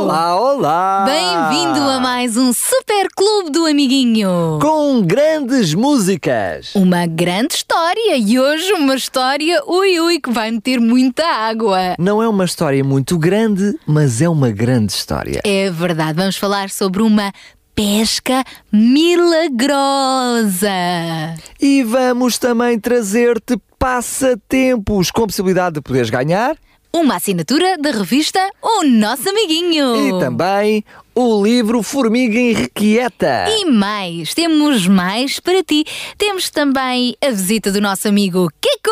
Olá, olá! Bem-vindo a mais um Super Clube do Amiguinho! Com grandes músicas. Uma grande história e hoje uma história, ui ui, que vai meter muita água. Não é uma história muito grande, mas é uma grande história. É verdade, vamos falar sobre uma pesca milagrosa. E vamos também trazer-te passatempos com possibilidade de poderes ganhar Uma assinatura da revista O Nosso Amiguinho. e também o livro Formiga Irrequieta. E mais, temos mais para ti. Temos também a visita do nosso amigo Kiko!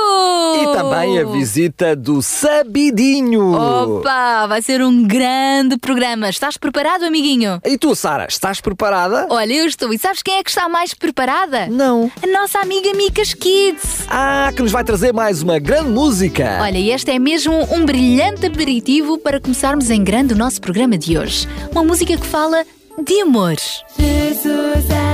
E também a visita do Sabidinho. Opa, vai ser um grande programa. Estás preparado, amiguinho? E tu, Sara, estás preparada? Olha, eu estou. E sabes quem é que está mais preparada? Não. A nossa amiga Micas Kids. Ah, que nos vai trazer mais uma grande música. Olha, e este é mesmo um brilhante aperitivo para começarmos em grande o nosso programa de hoje. Uma música que fala de amor. Jesus ama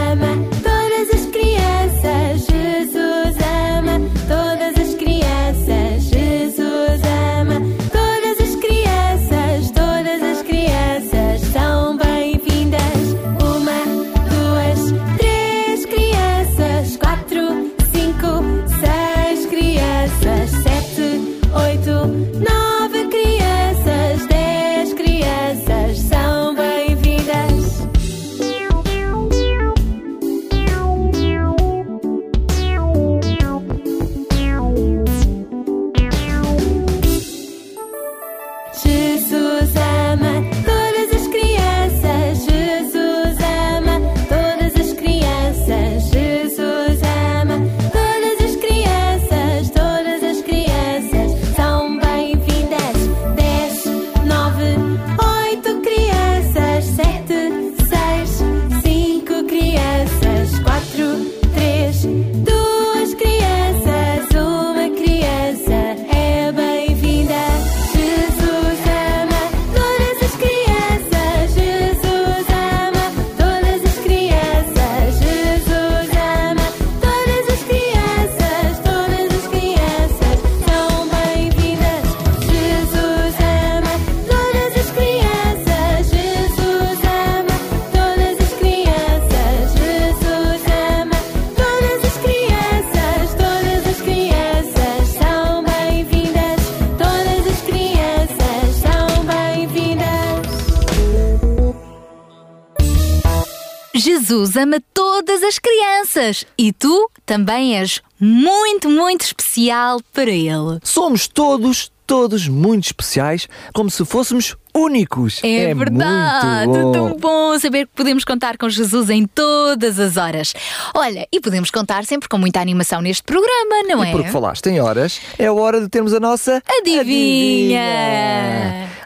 ama todas as crianças e tu também és muito, muito especial para Ele. Somos todos, todos muito especiais, como se fôssemos únicos. É, verdade, Muito bom. tão bom saber que podemos contar com Jesus em todas as horas. Olha, e podemos contar sempre com muita animação neste programa, não é? E porque falaste em horas, é hora de termos a nossa Adivinha.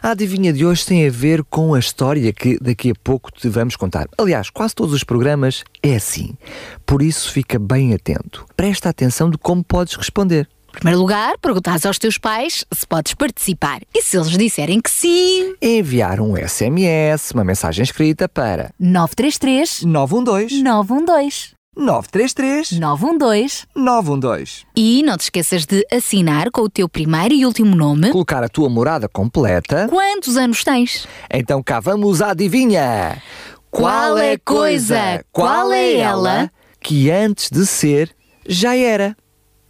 A adivinha de hoje tem a ver com a história que daqui a pouco te vamos contar. Aliás, quase todos os programas é assim. Por isso fica bem atento. Presta atenção de como podes responder. Em primeiro lugar, perguntares aos teus pais se podes participar. E se eles disserem que sim, Enviar um SMS, uma mensagem escrita para 933 912 912 933 912 912. E não te esqueças de assinar com o teu primeiro e último nome. Colocar a tua morada completa. Quantos anos tens? Então cá vamos à adivinha. Qual é a coisa, qual é ela, que antes de ser já era?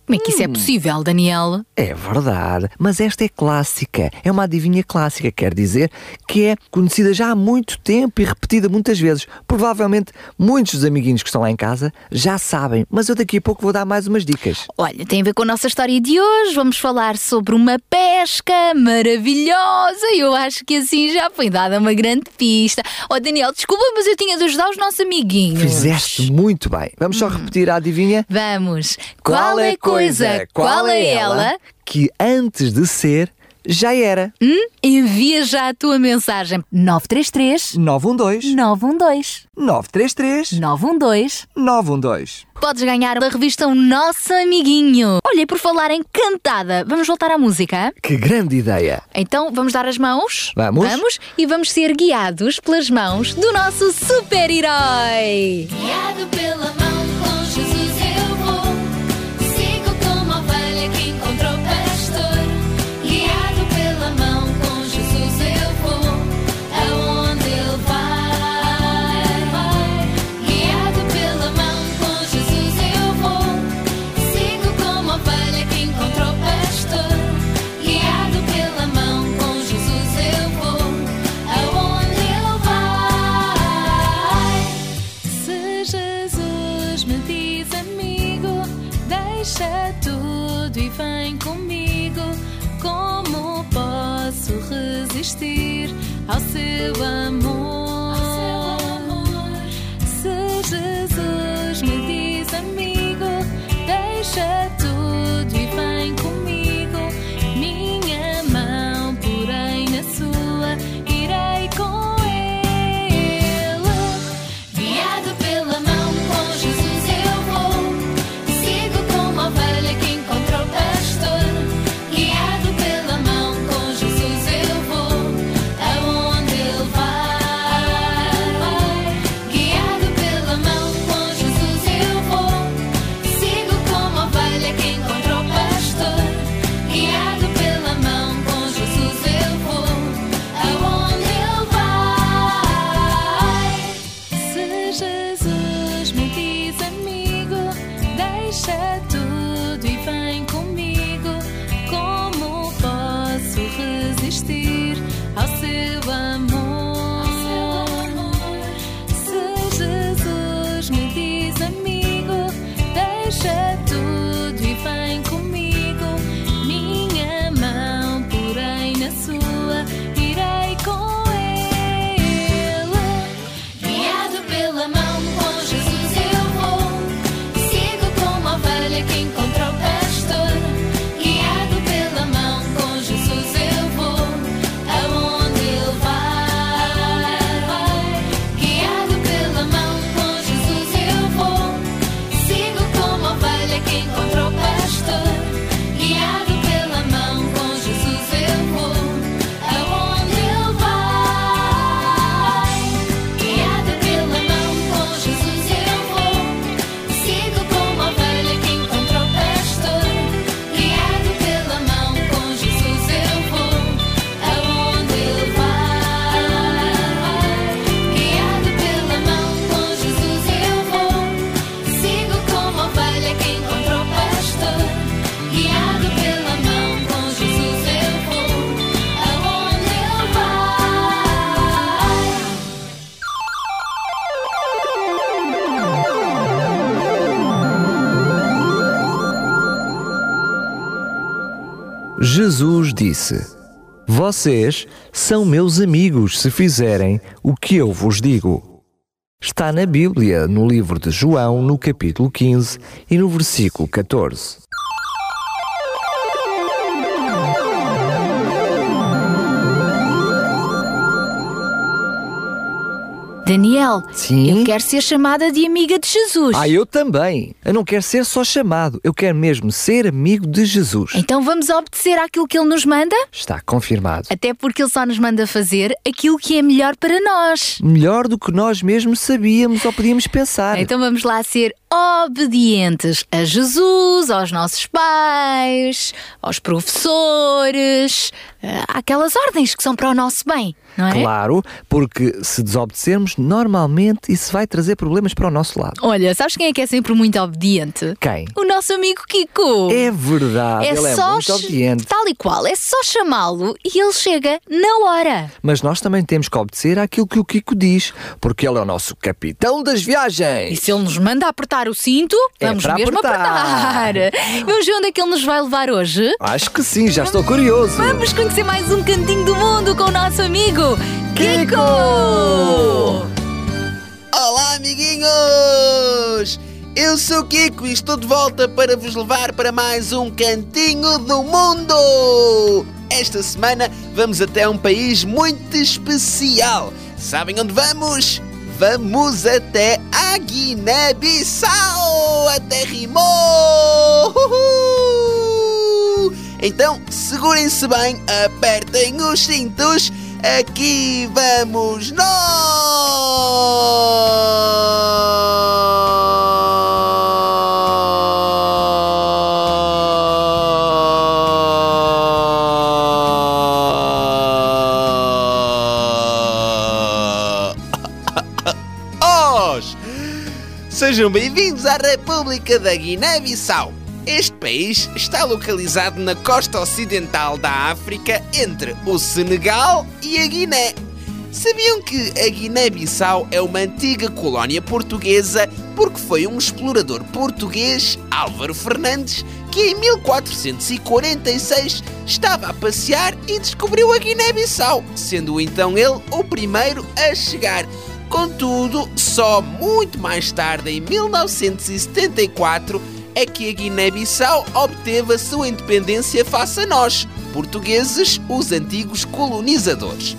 Como é que isso é possível, Daniel? É verdade, mas esta é clássica. É uma adivinha clássica, quer dizer que é conhecida já há muito tempo e repetida muitas vezes. Provavelmente muitos dos amiguinhos que estão lá em casa já sabem, mas eu daqui a pouco vou dar mais umas dicas. Olha, tem a ver com a nossa história de hoje. Vamos falar sobre uma pesca maravilhosa. Eu acho que assim já foi dada uma grande pista. Oh, Daniel, desculpa, mas eu tinha de ajudar os nossos amiguinhos. Fizeste muito bem. Vamos só repetir a adivinha? Vamos. Qual é a coisa? Qual é ela? que antes de ser já era? Hum? Envia já a tua mensagem. 933 912 912 933 912 912. Podes ganhar a revista O Nosso Amiguinho. Olha, e por falar em cantada, vamos voltar à música? Que grande ideia! Então vamos dar as mãos? Vamos. Vamos e vamos ser guiados pelas mãos do nosso super-herói. Guiado pela mão, tudo e vem comigo. Como posso resistir ao seu amor? Se Jesus me diz amigo, deixa disse: Vocês são meus amigos se fizerem o que eu vos digo. Está na Bíblia, no livro de João, no capítulo 15 e no versículo 14. Daniel, Sim? eu quero ser chamada de amiga de Jesus. Ah, eu também. Eu não quero ser só chamado, eu quero mesmo ser amigo de Jesus. Então vamos obedecer àquilo que ele nos manda? Está confirmado. Até porque ele só nos manda fazer aquilo que é melhor para nós. Melhor do que nós mesmos sabíamos ou podíamos pensar. Então vamos lá ser obedientes a Jesus, aos nossos pais, aos professores, eh, àquelas ordens que são para o nosso bem, não é? Claro, porque se desobedecermos, normalmente isso vai trazer problemas para o nosso lado. Olha, sabes quem é que é sempre muito obediente? Quem? O nosso amigo Kiko. É verdade, ele é muito ch- obediente. Tal e qual, é só chamá-lo e ele chega na hora. Mas nós também temos que obedecer àquilo que o Kiko diz, porque ele é o nosso capitão das E viagens. se ele nos manda apertar o cinto, É vamos para mesmo apertar. apertar. Vamos ver onde é que ele nos vai levar hoje? Acho que sim, já estou curioso. Vamos conhecer mais um cantinho do mundo com o nosso amigo Kiko! Olá, amiguinhos! Eu sou o Kiko e estou de volta para vos levar para mais um cantinho do mundo! Esta semana vamos até um país muito especial. Sabem onde vamos? Vamos até a Guiné-Bissau! Até rimou! Então, segurem-se bem, apertem os cintos. Aqui vamos nós! Sejam bem-vindos à República da Guiné-Bissau. Este país está localizado na costa ocidental da África, entre o Senegal e a Guiné. Sabiam que a Guiné-Bissau é uma antiga colónia portuguesa porque foi um explorador português, Álvaro Fernandes, que em 1446 estava a passear e descobriu a Guiné-Bissau, sendo então ele o primeiro a chegar. Contudo, só muito mais tarde, em 1974, é que a Guiné-Bissau obteve a sua independência face a nós, portugueses, os antigos colonizadores.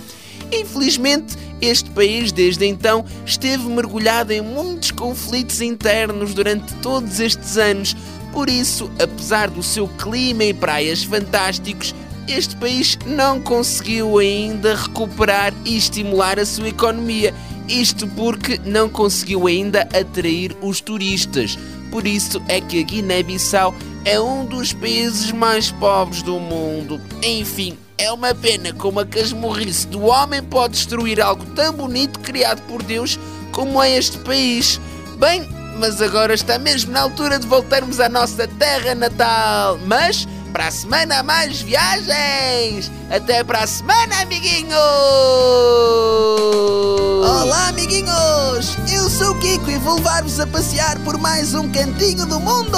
Infelizmente, este país desde então esteve mergulhado em muitos conflitos internos durante todos estes anos. Por isso, apesar do seu clima e praias fantásticos, este país não conseguiu ainda recuperar e estimular a sua economia. Isto porque não conseguiu ainda atrair os turistas. Por isso é que a Guiné-Bissau é um dos países mais pobres do mundo. Enfim, é uma pena como a casmurrice do homem pode destruir algo tão bonito criado por Deus como é este país. Bem, mas agora está mesmo na altura de voltarmos à nossa terra natal. Mas para a semana mais viagens. Até para a semana, amiguinhos! Olá, amiguinhos! Eu sou o Kiko e vou levar-vos a passear por mais um cantinho do mundo!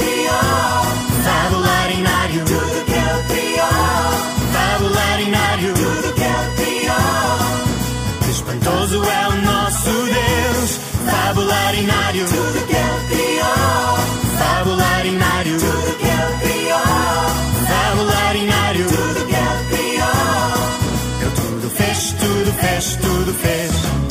Fabularinário, tudo que ele criou. Fabularinário, tudo que ele criou. Espantoso é o nosso Deus. Fabularinário, tudo que ele criou. Fabularinário, tudo que ele criou. Fabularinário, tudo que ele criou. Ele tudo fez, tudo fez, tudo fez.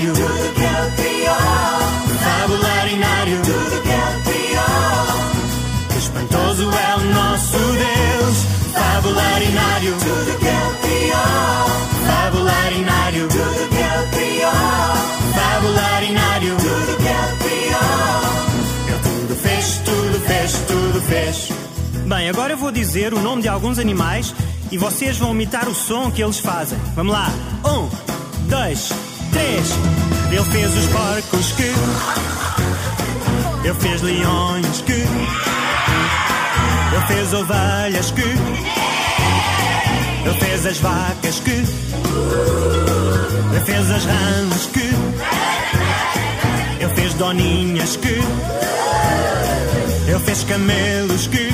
Tudo que ele criou. Fabularinário, tudo que ele criou. Espantoso é o nosso Deus. Fabularinário, tudo que ele criou. Fabularinário, tudo que ele criou. Fabularinário, tudo que ele criou. Ele tudo fez, tudo fez, tudo fez. Bem, agora eu vou dizer o nome de alguns animais e vocês vão imitar o som que eles fazem. Vamos lá. Um, dois, três. Ele fez os porcos que. Ele fez leões que. Ele fez ovelhas que. Ele fez as vacas que. Ele fez as rãs que. Ele fez doninhas que. Ele fez camelos que.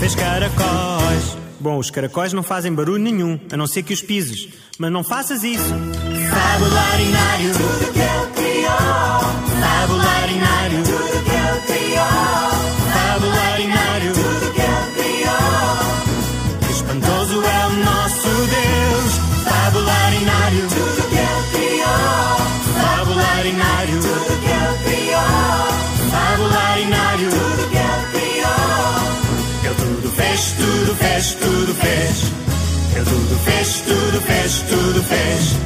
Fez caracóis. Bom, os caracóis não fazem barulho nenhum, a não ser que os pises. Mas não faças isso. Fabularinário, tudo que ele criou. Fabularinário, tudo fez, tudo fez. Ele tudo fez, tudo fez, tudo fez.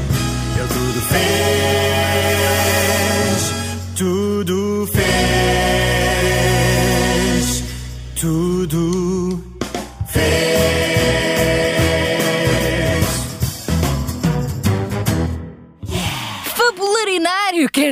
Ele tudo fez,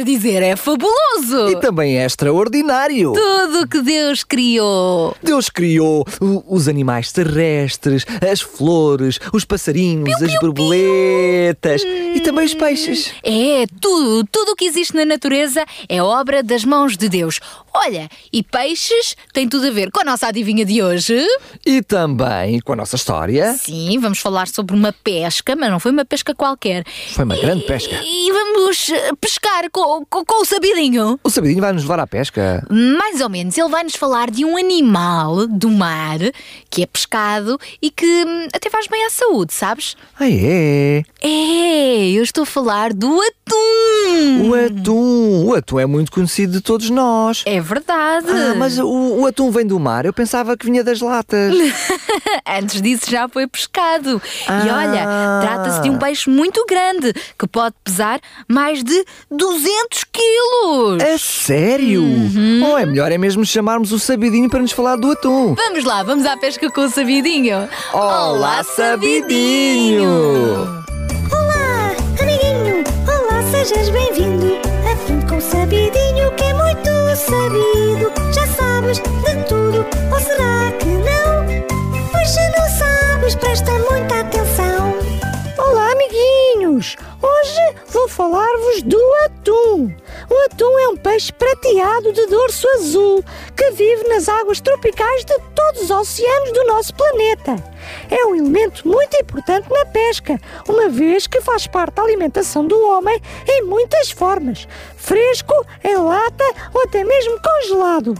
quer dizer, é fabuloso! E também é extraordinário. Tudo que Deus criou. Deus criou o- os animais terrestres, as flores, os passarinhos, as borboletas e também os peixes. É, tudo, tudo o que existe na natureza é obra das mãos de Deus. Olha, e peixes tem tudo a ver com a nossa adivinha de hoje. E também com a nossa história. Sim, vamos falar sobre uma pesca, mas não foi uma pesca qualquer. Foi uma grande pesca. E vamos eh, pescar com, com, com o sabidinho. O Sabidinho vai nos levar à pesca. Mais ou menos, ele vai nos falar de um animal do mar que é pescado e que hum, até faz bem à saúde, sabes? Ah, é? É, eu estou a falar do atum. O atum. O atum é muito conhecido de todos nós. É verdade. Ah, mas o, o atum vem do mar. Eu pensava que vinha das latas. Antes disso já foi pescado. E Ah. olha, trata-se de um peixe muito grande que pode pesar mais de 200 quilos. É sério? Uhum. Ou é melhor é mesmo chamarmos o Sabidinho para nos falar do atum? Vamos lá, vamos à pesca com o sabidinho. Olá, Sabidinho! Olá, amiguinho! Olá, sejas bem-vindo! Aprende com o sabidinho que é muito sabido. Já sabes de tudo, ou será que não? Pois se não sabes, presta muita atenção. Olá, amiguinhos! Hoje vou falar-vos do atum. O atum é um peixe prateado de dorso azul que vive nas águas tropicais de todos os oceanos do nosso planeta. É um elemento muito importante na pesca, uma vez que faz parte da alimentação do homem em muitas formas: fresco, em lata ou até mesmo congelado.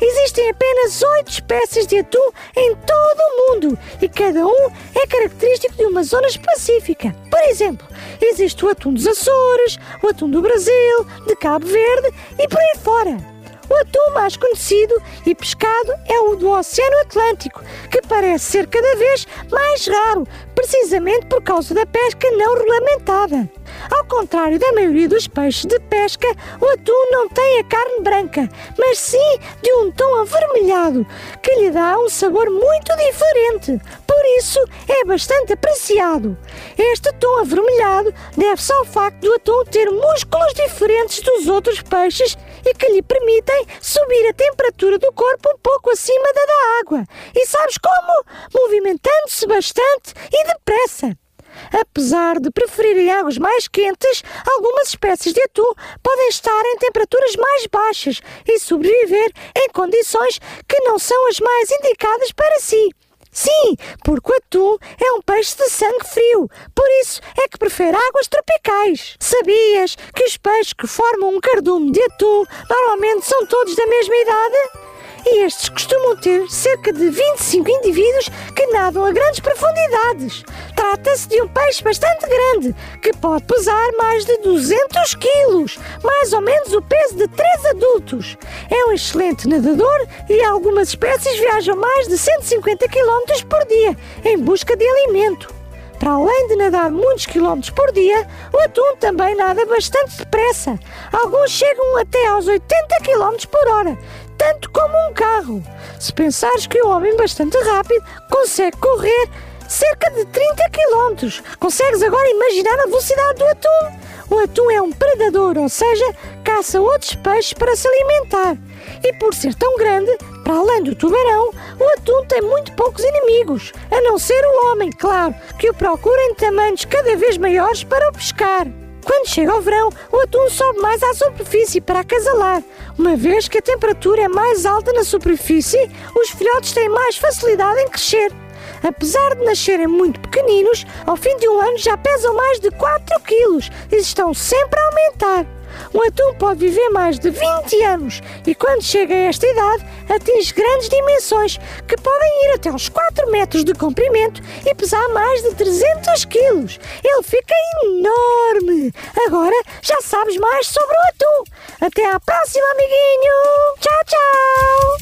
Existem apenas oito espécies de atum em todo o mundo e cada um é característico de uma zona específica. Por exemplo, existe o atum dos Açores, o atum do Brasil, de Cabo Verde e por aí fora. O atum mais conhecido e pescado é o do Oceano Atlântico, que parece ser cada vez mais raro, precisamente por causa da pesca não regulamentada. Ao contrário da maioria dos peixes de pesca, o atum não tem a carne branca, mas sim de um tom avermelhado, que lhe dá um sabor muito diferente. Por isso, é bastante apreciado. Este tom avermelhado deve-se ao facto do atum ter músculos diferentes dos outros peixes e que lhe permitem subir a temperatura do corpo um pouco acima da da água. E sabes como? Movimentando-se bastante e depressa. Apesar de preferirem águas mais quentes, algumas espécies de atum podem estar em temperaturas mais baixas e sobreviver em condições que não são as mais indicadas para si. Sim, porque o atum é um peixe de sangue frio, por isso é que prefere águas tropicais. Sabias que os peixes que formam um cardume de atum normalmente são todos da mesma idade? E estes costumam ter cerca de 25 indivíduos que nadam a grandes profundidades. Trata-se de um peixe bastante grande, que pode pesar mais de 200 quilos, mais ou menos o peso de três adultos. É um excelente nadador e algumas espécies viajam mais de 150 quilómetros por dia em busca de alimento. Para além de nadar muitos quilómetros por dia, o atum também nada bastante depressa. Alguns chegam até aos 80 quilómetros por hora, tanto como um carro. Se pensares que um homem bastante rápido consegue correr cerca de 30 quilómetros, consegues agora imaginar a velocidade do atum? O atum é um predador, ou seja, caça outros peixes para se alimentar. E por ser tão grande, para além do tubarão, o atum tem muito poucos inimigos, a não ser o homem, claro, que o procura em tamanhos cada vez maiores para o pescar. Quando chega o verão, o atum sobe mais à superfície para acasalar. Uma vez que a temperatura é mais alta na superfície, os filhotes têm mais facilidade em crescer. Apesar de nascerem muito pequeninos, ao fim de um ano já pesam mais de 4 quilos e estão sempre a aumentar. Um atum pode viver mais de 20 anos e, quando chega a esta idade, atinge grandes dimensões, que podem ir até aos 4 metros de comprimento e pesar mais de 300 quilos. Ele fica enorme! Agora já sabes mais sobre o atum. Até à próxima, amiguinho! Tchau, tchau!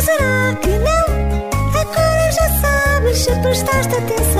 Será que não? Agora já sabes se prestaste atenção.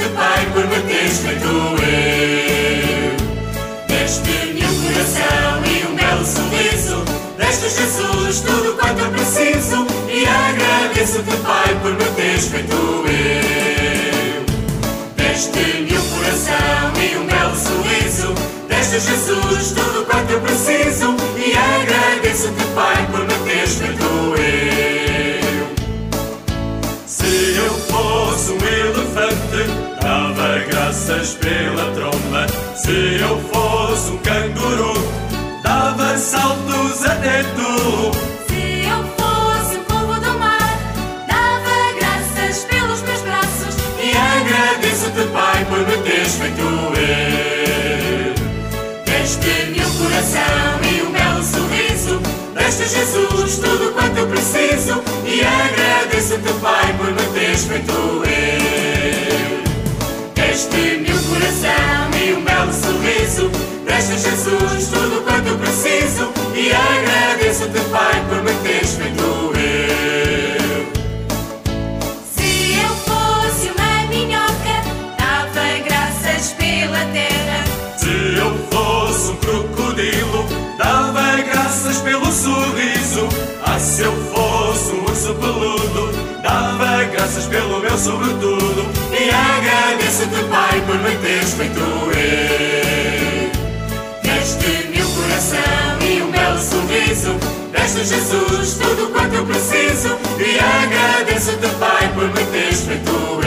Agradeço-te, Pai, por me teres feito eu. Deste-me um coração e um belo sorriso. Deste Jesus tudo quanto eu preciso. E agradeço-te, Pai, por me teres feito eu. Deste-me um coração e um belo sorriso. Deste Jesus tudo quanto eu preciso. E agradeço-te, Pai, por me teres feito. Pela tromba. Se eu fosse um canguru, dava saltos até tu. Se eu fosse um povo do mar, dava graças pelos meus braços. E agradeço-te, Pai, por me teres feito eu. Deste-me um coração e um belo sorriso. Deste Jesus tudo quanto eu preciso. E agradeço-te, Pai, por me teres feito eu deste meu coração e um belo sorriso. Presta Jesus tudo quanto preciso e agradeço-te, Pai, por me ter feito eu. Se eu fosse uma minhoca, dava graças pela terra. Se eu fosse um crocodilo, dava graças pelo sorriso. Ah, se sobretudo. E agradeço-te, Pai, por me teres feito eu. Deste-me um coração e um belo sorriso. Deste Jesus tudo quanto eu preciso. E agradeço-te, Pai, por me teres feito eu.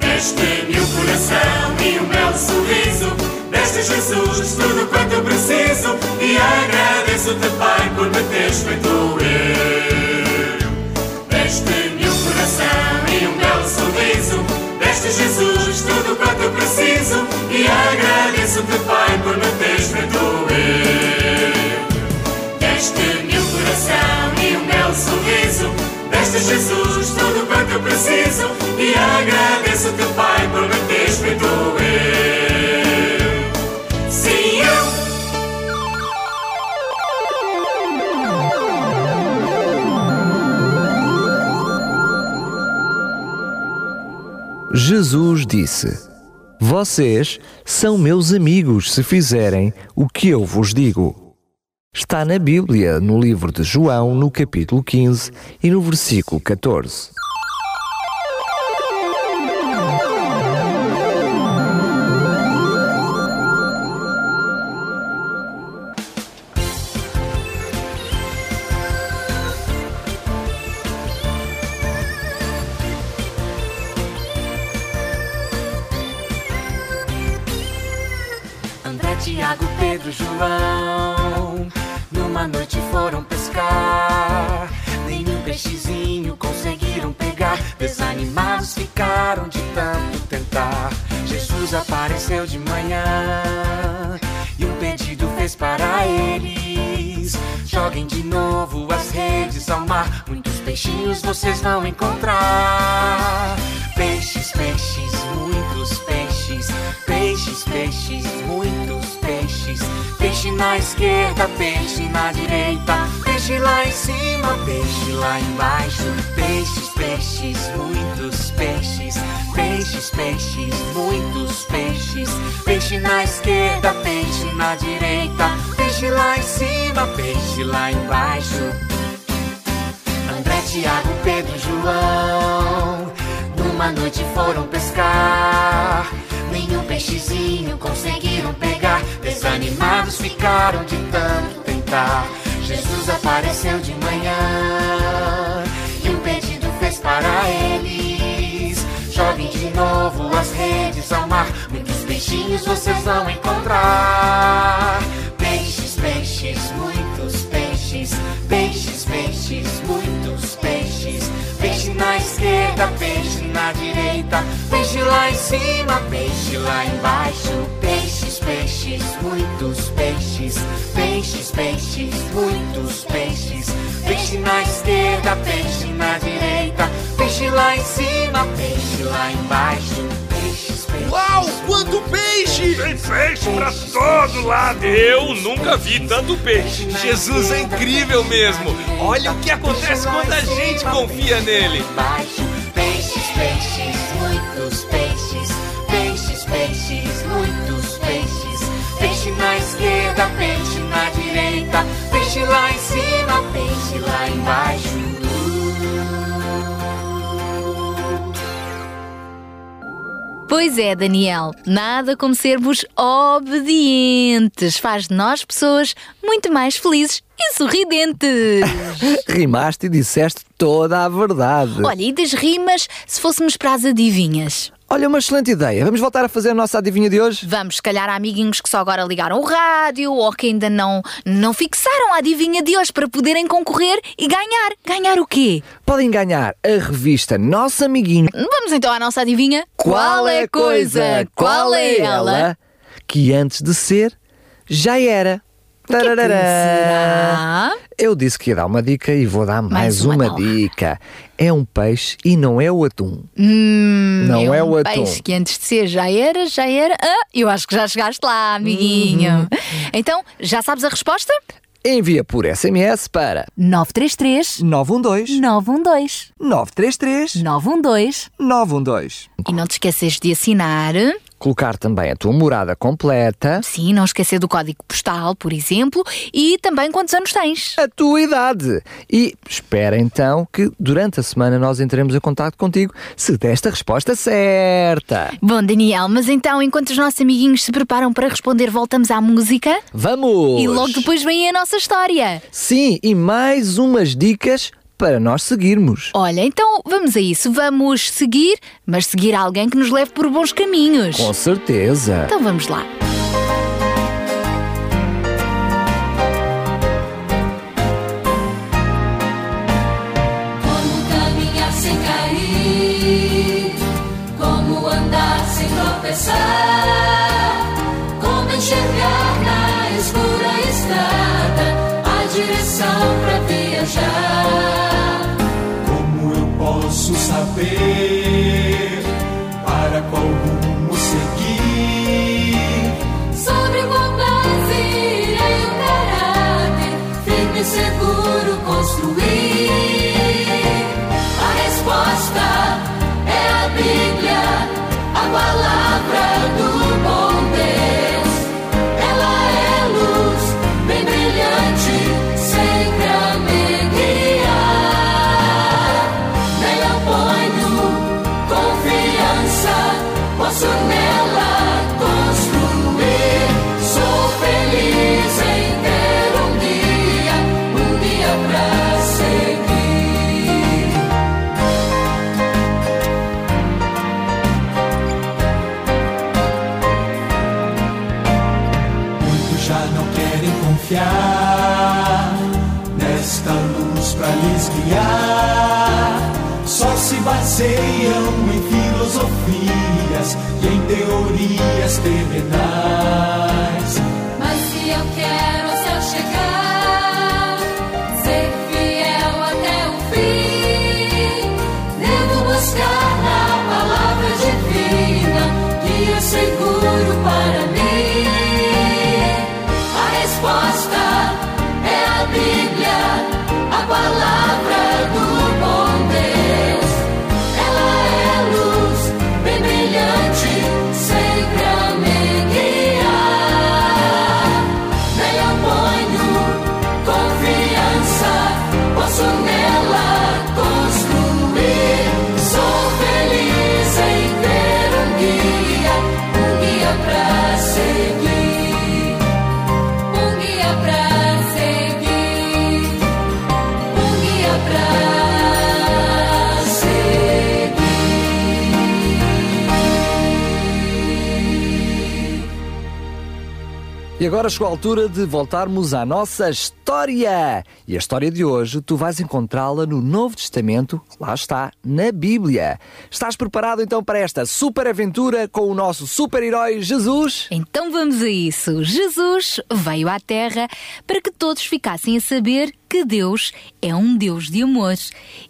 Deste-me um coração e um belo sorriso. Deste Jesus tudo quanto eu preciso. E agradeço-te, Pai, por me teres feito eu. Deste-me um coração e um belo sorriso. Deste Jesus tudo quanto eu preciso. E agradeço-te, Pai, por me teres feito eu. Deste-me um coração e um belo sorriso. Deste Jesus tudo quanto eu preciso. E agradeço-te, Pai, por me teres feito eu. Jesus disse: Vocês são meus amigos se fizerem o que eu vos digo. Está na Bíblia, no livro de João, no capítulo 15 e no versículo 14. André, Tiago, Pedro, João. Numa noite foram pescar. Nenhum peixezinho conseguiram pegar. Desanimados ficaram de tanto tentar. Jesus apareceu de manhã E um pedido fez para eles. Joguem de novo as redes ao mar. Muitos peixinhos vocês vão encontrar. Peixes, peixes, muitos peixes Peixes, peixes, muitos peixes. Peixe na esquerda, peixe na direita Peixe lá em cima, peixe lá embaixo. Peixes, peixes, muitos peixes Peixes, peixes, muitos peixes. Peixe na esquerda, peixe na direita Peixe lá em cima, peixe lá embaixo. André, Tiago, Pedro João Numa noite foram pescar peixezinho conseguiram pegar. Desanimados ficaram de tanto tentar. Jesus apareceu de manhã E um pedido fez para eles. Joguem de novo as redes ao mar. Muitos peixinhos vocês vão encontrar. Peixes, peixes, muitos peixes. Peixes, peixes, muitos na esquerda, peixe na direita Peixe lá em cima, peixe lá embaixo Peixes, peixes, muitos peixes Peixes, peixes, muitos peixes Peixe na esquerda, peixe na direita Peixe lá em cima, peixe lá embaixo Uau, quanto peixe! Tem peixe pra todo lado! Eu nunca vi tanto peixe! Jesus é incrível mesmo! Olha o que acontece quando a gente confia nele! Peixes, peixes, muitos peixes, peixes, peixes, muitos peixes, peixe na esquerda, peixe na direita, peixe lá em cima, peixe lá embaixo. Pois é, Daniel, nada como sermos obedientes. Faz de nós pessoas muito mais felizes e sorridentes. Rimaste e disseste toda a verdade. Olha, e das rimas, se fôssemos para as adivinhas? Olha, uma excelente ideia. Vamos voltar a fazer a nossa adivinha de hoje? Vamos, se calhar, a amiguinhos que só agora ligaram o rádio ou que ainda não, não fixaram a adivinha de hoje para poderem concorrer e ganhar. Ganhar o quê? Podem ganhar a revista Nosso Amiguinho. Vamos então à nossa adivinha? Qual é a coisa? Qual é ela? Que antes de ser, já era. É Tararará. Eu disse que ia dar uma dica e vou dar mais, Mais uma uma, nova. dica. É um peixe e não é o atum. Hum, Não é um o atum. peixe que antes de ser já era, já era. Ah, eu acho que já chegaste lá, amiguinho. Uhum. Então, já sabes a resposta? Envia por SMS para 933 912 912 933 912 912. E não te esqueças de assinar colocar também a tua morada completa, Sim, não esquecer do código postal, por exemplo, e também quantos anos tens. a tua idade. E espera então que durante a semana nós entremos em contato contigo se desta a resposta certa. Bom, Daniel, mas então, enquanto os nossos amiguinhos se preparam para responder, voltamos à música? Vamos! E logo depois vem a nossa história. Sim, e mais umas dicas para nós seguirmos. Olha, então vamos a isso. Vamos seguir, mas seguir alguém que nos leve por bons caminhos. Com certeza. Então vamos lá. Como caminhar sem cair, como andar sem tropeçar, posso teorias terrenais. Agora chegou a altura de voltarmos à nossa história. E a história de hoje tu vais encontrá-la no Novo Testamento, lá está, na Bíblia. Estás preparado então para esta super aventura com o nosso super-herói Jesus? Então vamos a isso. Jesus veio à Terra para que todos ficassem a saber que Deus é um Deus de amor.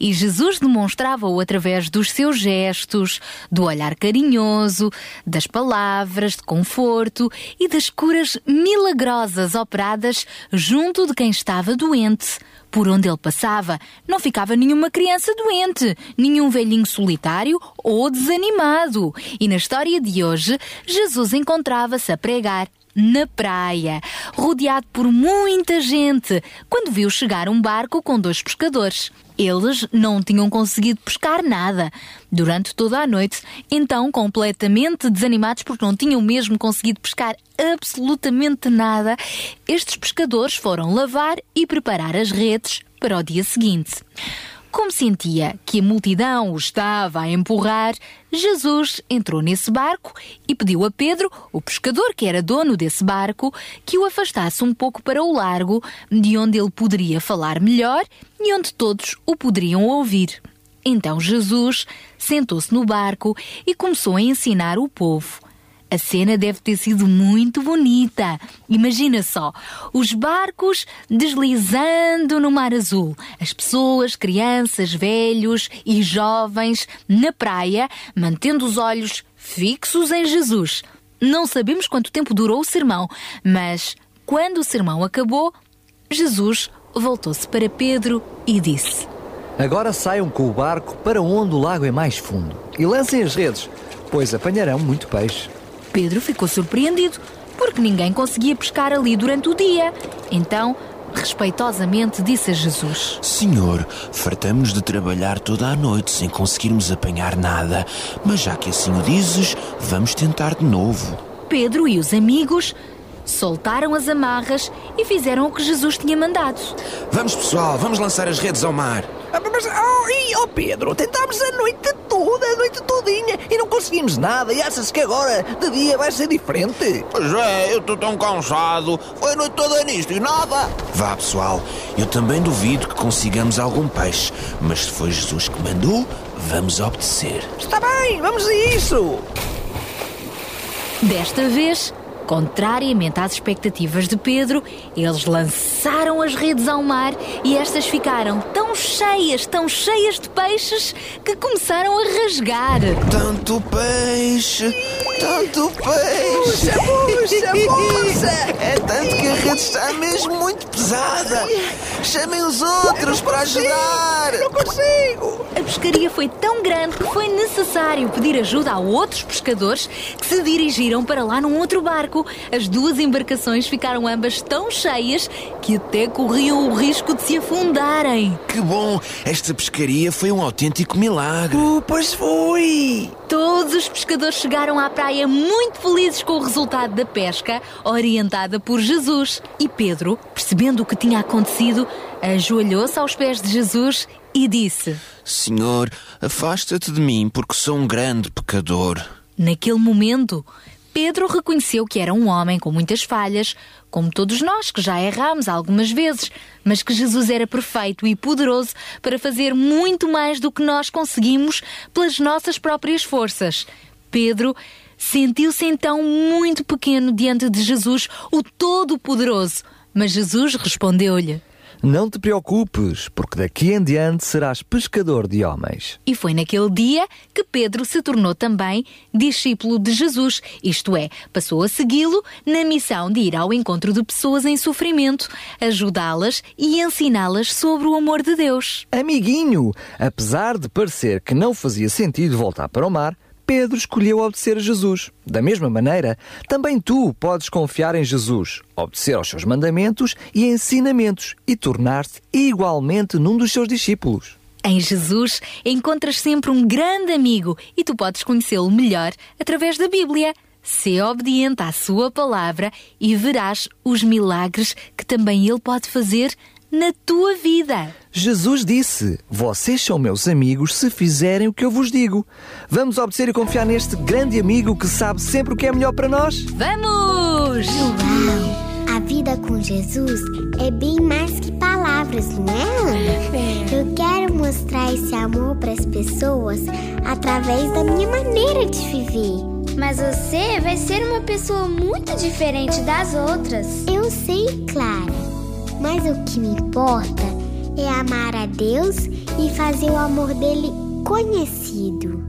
E Jesus demonstrava-o através dos seus gestos, do olhar carinhoso, das palavras de conforto e das curas milagrosas operadas junto de quem estava doente. Por onde ele passava, não ficava nenhuma criança doente, nenhum velhinho solitário ou desanimado. E na história de hoje, Jesus encontrava-se a pregar na praia, rodeado por muita gente, quando viu chegar um barco com dois pescadores. Eles não tinham conseguido pescar nada durante toda a noite, então, completamente desanimados porque não tinham mesmo conseguido pescar absolutamente nada, estes pescadores foram lavar e preparar as redes para o dia seguinte. Como sentia que a multidão o estava a empurrar, Jesus entrou nesse barco e pediu a Pedro, o pescador que era dono desse barco, que o afastasse um pouco para o largo, de onde ele poderia falar melhor e onde todos o poderiam ouvir. Então Jesus sentou-se no barco e começou a ensinar o povo. A cena deve ter sido muito bonita. Imagina só, os barcos deslizando no mar azul, as pessoas, crianças, velhos e jovens na praia, mantendo os olhos fixos em Jesus. Não sabemos quanto tempo durou o sermão, mas quando o sermão acabou, Jesus voltou-se para Pedro e disse: Agora saiam com o barco para onde o lago é mais fundo e lancem as redes, pois apanharão muito peixe. Pedro ficou surpreendido, porque ninguém conseguia pescar ali durante o dia. Então, respeitosamente disse a Jesus: Senhor, fartamos de trabalhar toda a noite sem conseguirmos apanhar nada, mas já que assim o dizes, vamos tentar de novo. Pedro e os amigos soltaram as amarras e fizeram o que Jesus tinha mandado. Vamos, pessoal, vamos lançar as redes ao mar. Ah, Mas, oh, e, oh Pedro, tentámos a noite toda, a noite todinha e não conseguimos nada. E achas que agora, de dia, vai ser diferente? Pois é, eu estou tão cansado. Foi a noite toda nisto e nada. Vá, pessoal, eu também duvido que consigamos algum peixe, mas se foi Jesus que mandou, vamos obedecer. Está bem, vamos a isso. Desta vez, contrariamente às expectativas de Pedro, eles lançaram as redes ao mar e estas ficaram tão cheias, tão cheias de peixes que começaram a rasgar. Tanto peixe, tanto peixe. Puxa, puxa. É tanto que a rede está mesmo muito pesada. Chamem os outros para ajudar. Não consigo. A pescaria foi tão grande que foi necessário pedir ajuda a outros pescadores que se dirigiram para lá num outro barco. As duas embarcações ficaram ambas tão cheias que até corriam o risco de se afundarem. Que bom, esta pescaria foi um autêntico milagre. Uh, pois foi. Todos os pescadores chegaram à praia muito felizes com o resultado da pesca, orientada por Jesus. E Pedro, percebendo o que tinha acontecido, ajoelhou-se aos pés de Jesus e disse: Senhor, afasta-te de mim, porque sou um grande pecador. Naquele momento, Pedro reconheceu que era um homem com muitas falhas, como todos nós que já erramos algumas vezes, mas que Jesus era perfeito e poderoso para fazer muito mais do que nós conseguimos pelas nossas próprias forças. Pedro sentiu-se então muito pequeno diante de Jesus, o Todo-Poderoso. Mas Jesus respondeu-lhe. Não te preocupes, porque daqui em diante serás pescador de homens. E foi naquele dia que Pedro se tornou também discípulo de Jesus, isto é, passou a segui-lo na missão de ir ao encontro de pessoas em sofrimento, ajudá-las e ensiná-las sobre o amor de Deus. Amiguinho, apesar de parecer que não fazia sentido voltar para o mar, Pedro escolheu obedecer a Jesus. Da mesma maneira, também tu podes confiar em Jesus, obedecer aos seus mandamentos e ensinamentos e tornar-te igualmente num dos seus discípulos. Em Jesus encontras sempre um grande amigo e tu podes conhecê-lo melhor através da Bíblia. Sê obediente à sua palavra e verás os milagres que também ele pode fazer na tua vida. Jesus disse: Vocês são meus amigos se fizerem o que eu vos digo. Vamos obedecer e confiar neste grande amigo que sabe sempre o que é melhor para nós? Vamos! Uau! A vida com Jesus é bem mais que palavras, não é? Eu quero mostrar esse amor para as pessoas através da minha maneira de viver. Mas você vai ser uma pessoa muito diferente das outras. Eu sei, Clara. Mas o que me importa é amar a Deus e fazer o amor dele conhecido.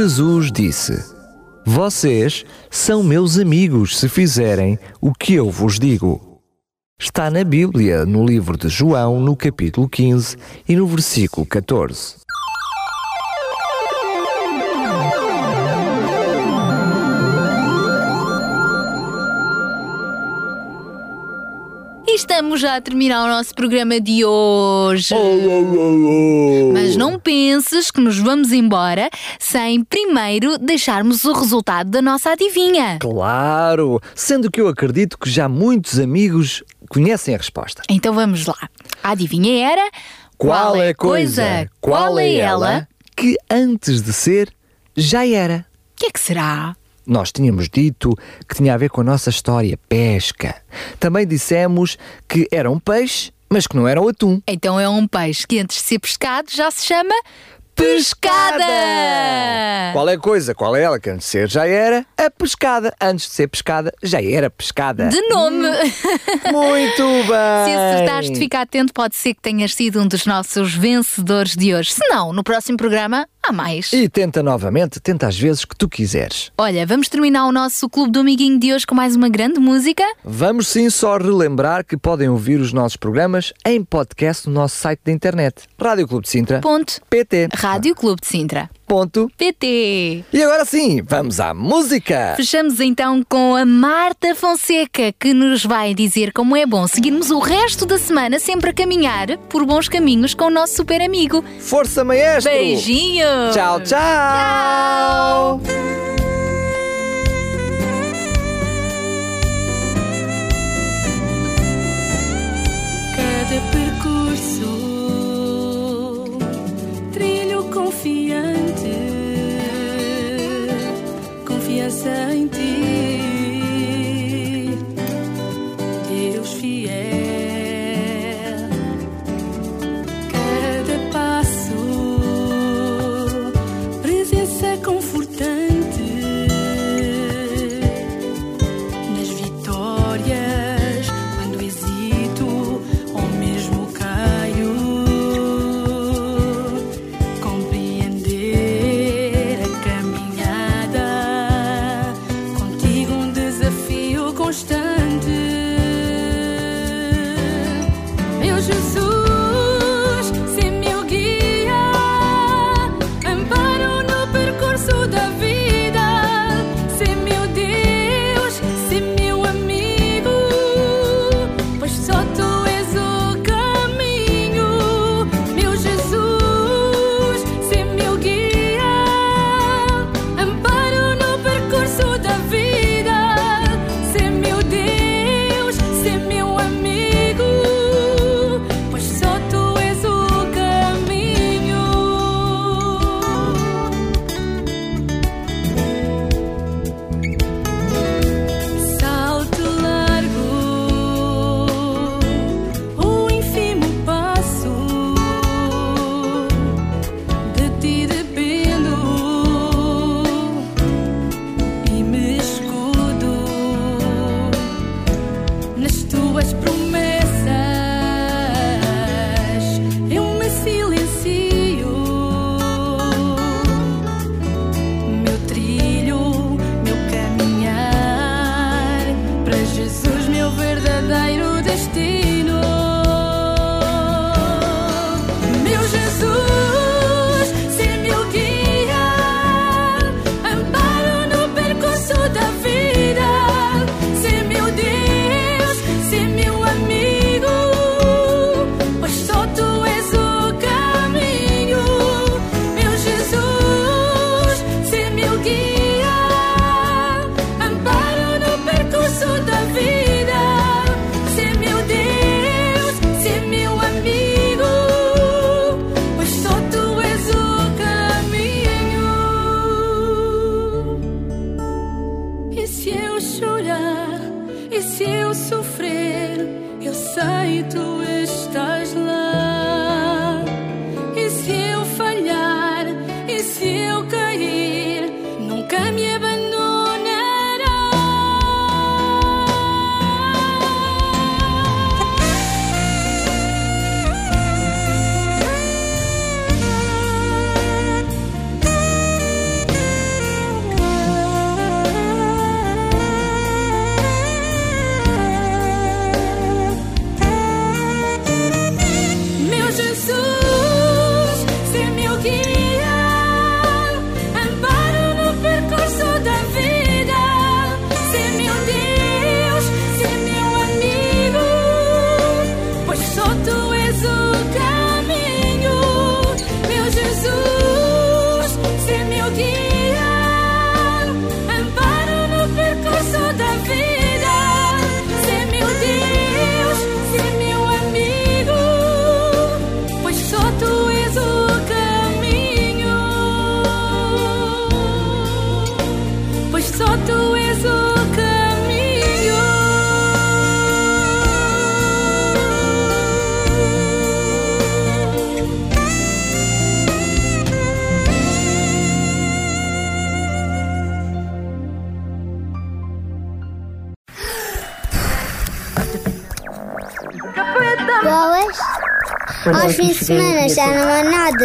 Jesus disse: Vocês são meus amigos se fizerem o que eu vos digo. Está na Bíblia, no livro de João, no capítulo 15 e no versículo 14. Estamos já a terminar o nosso programa de hoje. Mas não penses que nos vamos embora sem primeiro deixarmos o resultado da nossa adivinha. Claro! Sendo que eu acredito que já muitos amigos conhecem a resposta. Então vamos lá. A adivinha era Qual é a coisa? Qual é ela? Que antes de ser, já era. O que é que será? Nós tínhamos dito que tinha a ver com a nossa história, pesca. Também dissemos que era um peixe, mas que não era um atum. Então é um peixe que antes de ser pescado já se chama pescada. Qual é a coisa? Qual é ela? Que antes de ser já era a pescada. Antes de ser pescada, já era pescada. De nome. Muito bem. Se acertaste, fica atento, pode ser que tenhas sido um dos nossos vencedores de hoje. Se não, no próximo programa há mais. E tenta novamente, tenta às vezes que tu quiseres. Olha, vamos terminar o nosso Clube do Amiguinho de hoje com mais uma grande música. Vamos sim só relembrar que podem ouvir os nossos programas em podcast no nosso site da internet. Rádio Clube de Sintra. Ponto. PT. Rádio Clube de Sintra. PT. E agora sim, vamos à música. Fechamos então com a Marta Fonseca, que nos vai dizer como é bom seguirmos o resto da semana sempre a caminhar por bons caminhos com o nosso super amigo. Força, maestro! Beijinhos! Tchau, tchau! Cada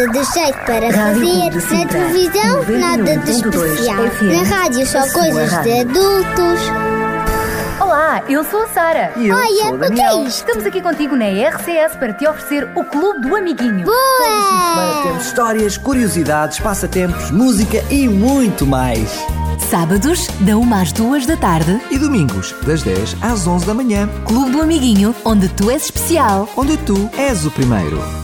nada de jeito para fazer. Na televisão, nada de especial. Na rádio, só coisas de adultos. Olá, eu sou a Sara. E eu Olha, sou o que é Daniel. isto? Estamos aqui contigo na RCS para te oferecer o Clube do Amiguinho. Boa! Temos histórias, curiosidades, passatempos, música e muito mais. Sábados, da 1 às 2 da tarde. E domingos, das 10 às 11 da manhã. Clube do Amiguinho, onde tu és especial. Onde tu és o primeiro.